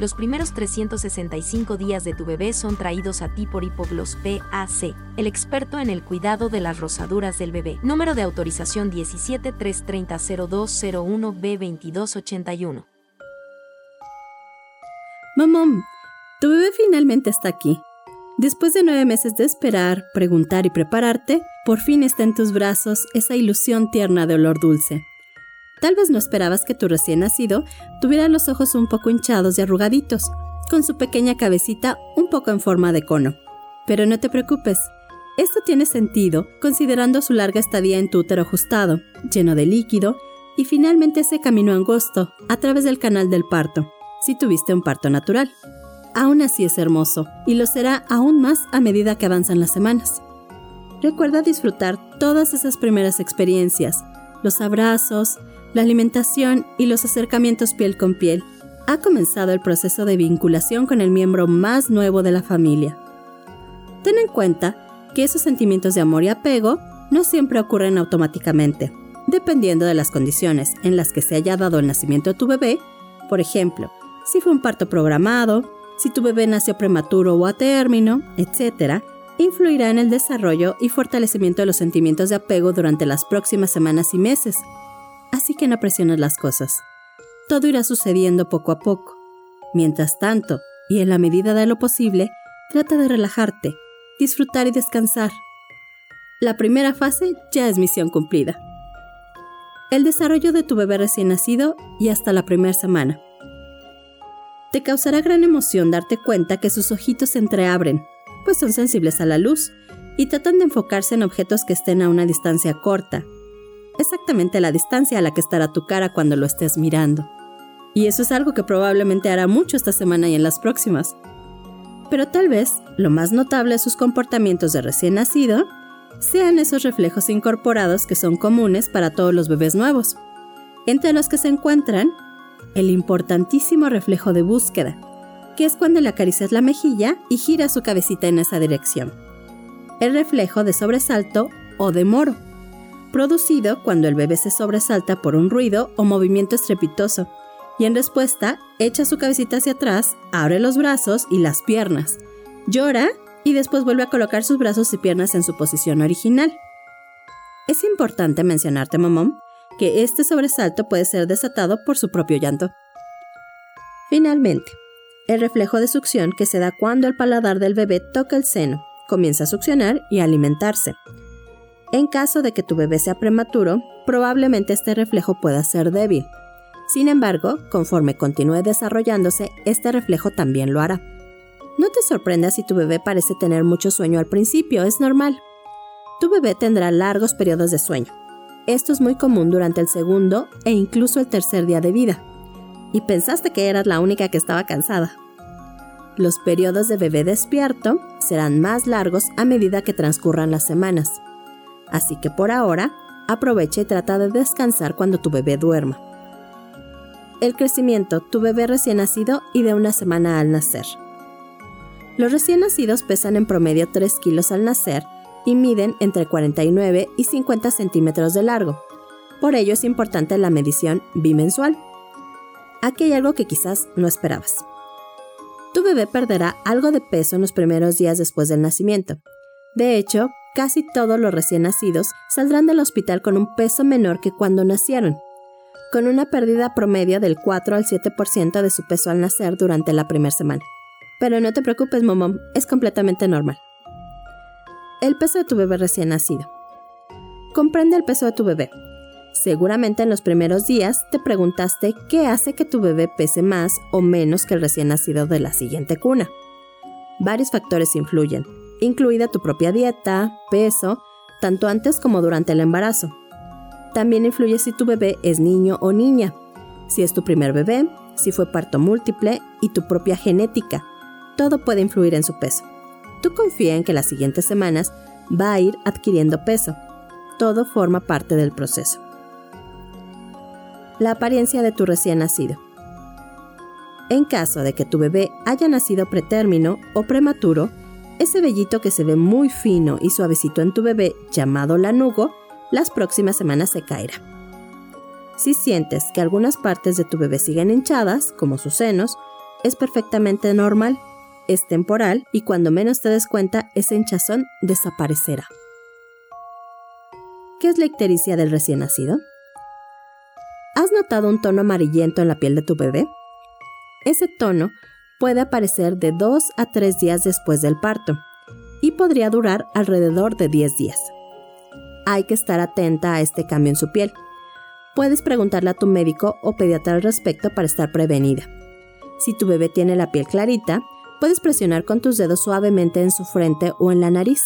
Los primeros 365 días de tu bebé son traídos a ti por Hipogloss PAC, el experto en el cuidado de las rosaduras del bebé. Número de autorización 17330201B2281. Mamón, tu bebé finalmente está aquí. Después de nueve meses de esperar, preguntar y prepararte, por fin está en tus brazos esa ilusión tierna de olor dulce. Tal vez no esperabas que tu recién nacido tuviera los ojos un poco hinchados y arrugaditos, con su pequeña cabecita un poco en forma de cono. Pero no te preocupes, esto tiene sentido considerando su larga estadía en tu útero ajustado, lleno de líquido, y finalmente ese camino angosto a través del canal del parto, si tuviste un parto natural. Aún así es hermoso, y lo será aún más a medida que avanzan las semanas. Recuerda disfrutar todas esas primeras experiencias, los abrazos, la alimentación y los acercamientos piel con piel, ha comenzado el proceso de vinculación con el miembro más nuevo de la familia. Ten en cuenta que esos sentimientos de amor y apego no siempre ocurren automáticamente, dependiendo de las condiciones en las que se haya dado el nacimiento de tu bebé, por ejemplo, si fue un parto programado, si tu bebé nació prematuro o a término, etc., influirá en el desarrollo y fortalecimiento de los sentimientos de apego durante las próximas semanas y meses, así que no presiones las cosas. Todo irá sucediendo poco a poco. Mientras tanto, y en la medida de lo posible, trata de relajarte, disfrutar y descansar. La primera fase ya es misión cumplida. El desarrollo de tu bebé recién nacido y hasta la primera semana. Te causará gran emoción darte cuenta que sus ojitos se entreabren, pues son sensibles a la luz y tratan de enfocarse en objetos que estén a una distancia corta, exactamente la distancia a la que estará tu cara cuando lo estés mirando. Y eso es algo que probablemente hará mucho esta semana y en las próximas. Pero tal vez lo más notable de sus comportamientos de recién nacido sean esos reflejos incorporados que son comunes para todos los bebés nuevos, entre los que se encuentran el importantísimo reflejo de búsqueda, que es cuando le acaricias la mejilla y gira su cabecita en esa dirección. El reflejo de sobresalto o de moro, producido cuando el bebé se sobresalta por un ruido o movimiento estrepitoso, y en respuesta echa su cabecita hacia atrás, abre los brazos y las piernas, llora y después vuelve a colocar sus brazos y piernas en su posición original. Es importante mencionarte, mamón, que este sobresalto puede ser desatado por su propio llanto. Finalmente, el reflejo de succión que se da cuando el paladar del bebé toca el seno, comienza a succionar y a alimentarse, en caso de que tu bebé sea prematuro, probablemente este reflejo pueda ser débil. Sin embargo, conforme continúe desarrollándose, este reflejo también lo hará. No te sorprendas si tu bebé parece tener mucho sueño al principio, es normal. Tu bebé tendrá largos periodos de sueño. Esto es muy común durante el segundo e incluso el tercer día de vida. Y pensaste que eras la única que estaba cansada. Los periodos de bebé despierto serán más largos a medida que transcurran las semanas así que por ahora aprovecha y trata de descansar cuando tu bebé duerma. El crecimiento, tu bebé recién nacido y de una semana al nacer. Los recién nacidos pesan en promedio 3 kilos al nacer y miden entre 49 y 50 centímetros de largo. Por ello es importante la medición bimensual. Aquí hay algo que quizás no esperabas. Tu bebé perderá algo de peso en los primeros días después del nacimiento. De hecho, casi todos los recién nacidos saldrán del hospital con un peso menor que cuando nacieron, con una pérdida promedio del 4 al 7% de su peso al nacer durante la primera semana. Pero no te preocupes, momom, es completamente normal. El peso de tu bebé recién nacido. Comprende el peso de tu bebé. Seguramente en los primeros días te preguntaste qué hace que tu bebé pese más o menos que el recién nacido de la siguiente cuna. Varios factores influyen, incluida tu propia dieta, peso, tanto antes como durante el embarazo. También influye si tu bebé es niño o niña, si es tu primer bebé, si fue parto múltiple y tu propia genética. Todo puede influir en su peso. Tú confía en que las siguientes semanas va a ir adquiriendo peso. Todo forma parte del proceso. La apariencia de tu recién nacido. En caso de que tu bebé haya nacido pretérmino o prematuro, ese vellito que se ve muy fino y suavecito en tu bebé, llamado lanugo, las próximas semanas se caerá. Si sientes que algunas partes de tu bebé siguen hinchadas, como sus senos, es perfectamente normal, es temporal y cuando menos te des cuenta, ese hinchazón desaparecerá. ¿Qué es la ictericia del recién nacido? ¿Has notado un tono amarillento en la piel de tu bebé? Ese tono puede aparecer de 2 a 3 días después del parto y podría durar alrededor de 10 días. Hay que estar atenta a este cambio en su piel. Puedes preguntarle a tu médico o pediatra al respecto para estar prevenida. Si tu bebé tiene la piel clarita, puedes presionar con tus dedos suavemente en su frente o en la nariz.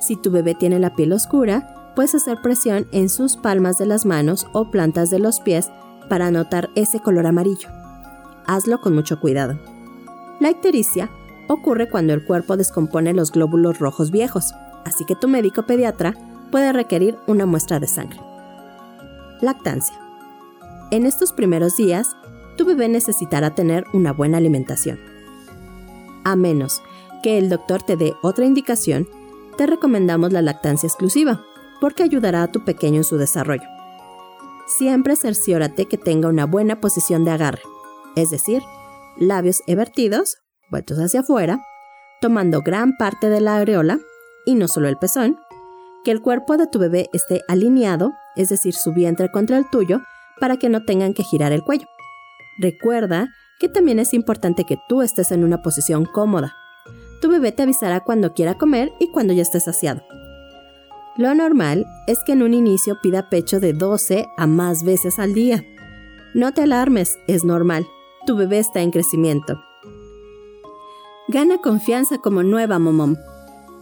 Si tu bebé tiene la piel oscura, puedes hacer presión en sus palmas de las manos o plantas de los pies para notar ese color amarillo. Hazlo con mucho cuidado. La ictericia ocurre cuando el cuerpo descompone los glóbulos rojos viejos, así que tu médico pediatra puede requerir una muestra de sangre. Lactancia. En estos primeros días, tu bebé necesitará tener una buena alimentación. A menos que el doctor te dé otra indicación, te recomendamos la lactancia exclusiva, porque ayudará a tu pequeño en su desarrollo. Siempre cerciórate que tenga una buena posición de agarre, es decir, labios evertidos, vueltos hacia afuera, tomando gran parte de la areola, y no solo el pezón, que el cuerpo de tu bebé esté alineado, es decir, su vientre contra el tuyo, para que no tengan que girar el cuello. Recuerda que también es importante que tú estés en una posición cómoda. Tu bebé te avisará cuando quiera comer y cuando ya estés saciado. Lo normal es que en un inicio pida pecho de 12 a más veces al día. No te alarmes, es normal. Tu bebé está en crecimiento. Gana confianza como nueva momom.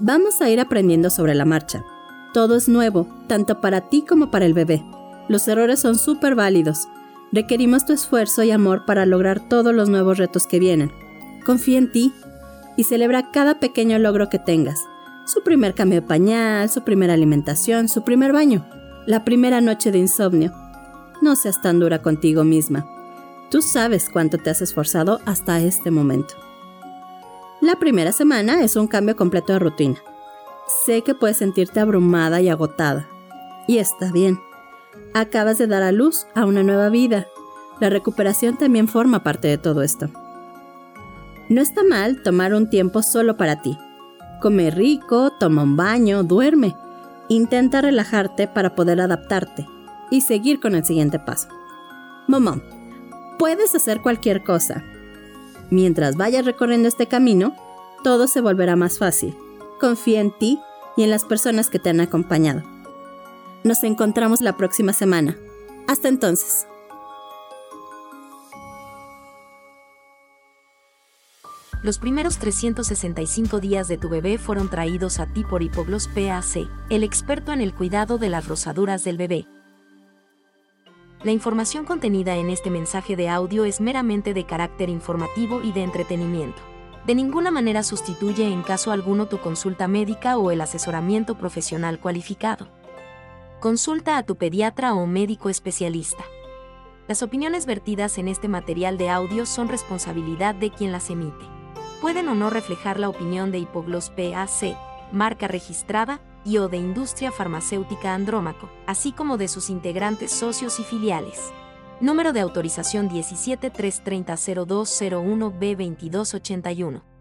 Vamos a ir aprendiendo sobre la marcha. Todo es nuevo, tanto para ti como para el bebé. Los errores son súper válidos. Requerimos tu esfuerzo y amor para lograr todos los nuevos retos que vienen. Confía en ti y celebra cada pequeño logro que tengas su primer cambio de pañal, su primera alimentación, su primer baño, la primera noche de insomnio. No seas tan dura contigo misma. Tú sabes cuánto te has esforzado hasta este momento. La primera semana es un cambio completo de rutina. Sé que puedes sentirte abrumada y agotada. Y está bien. Acabas de dar a luz a una nueva vida. La recuperación también forma parte de todo esto. No está mal tomar un tiempo solo para ti, Come rico, toma un baño, duerme. Intenta relajarte para poder adaptarte y seguir con el siguiente paso. Momón, puedes hacer cualquier cosa. Mientras vayas recorriendo este camino, todo se volverá más fácil. Confía en ti y en las personas que te han acompañado. Nos encontramos la próxima semana. Hasta entonces. Los primeros 365 días de tu bebé fueron traídos a ti por Hipoglos PAC, el experto en el cuidado de las rosaduras del bebé. La información contenida en este mensaje de audio es meramente de carácter informativo y de entretenimiento. De ninguna manera sustituye en caso alguno tu consulta médica o el asesoramiento profesional cualificado. Consulta a tu pediatra o médico especialista. Las opiniones vertidas en este material de audio son responsabilidad de quien las emite pueden o no reflejar la opinión de Hipoglos PAC, marca registrada, y o de Industria Farmacéutica Andrómaco, así como de sus integrantes socios y filiales. Número de autorización 173300201B2281.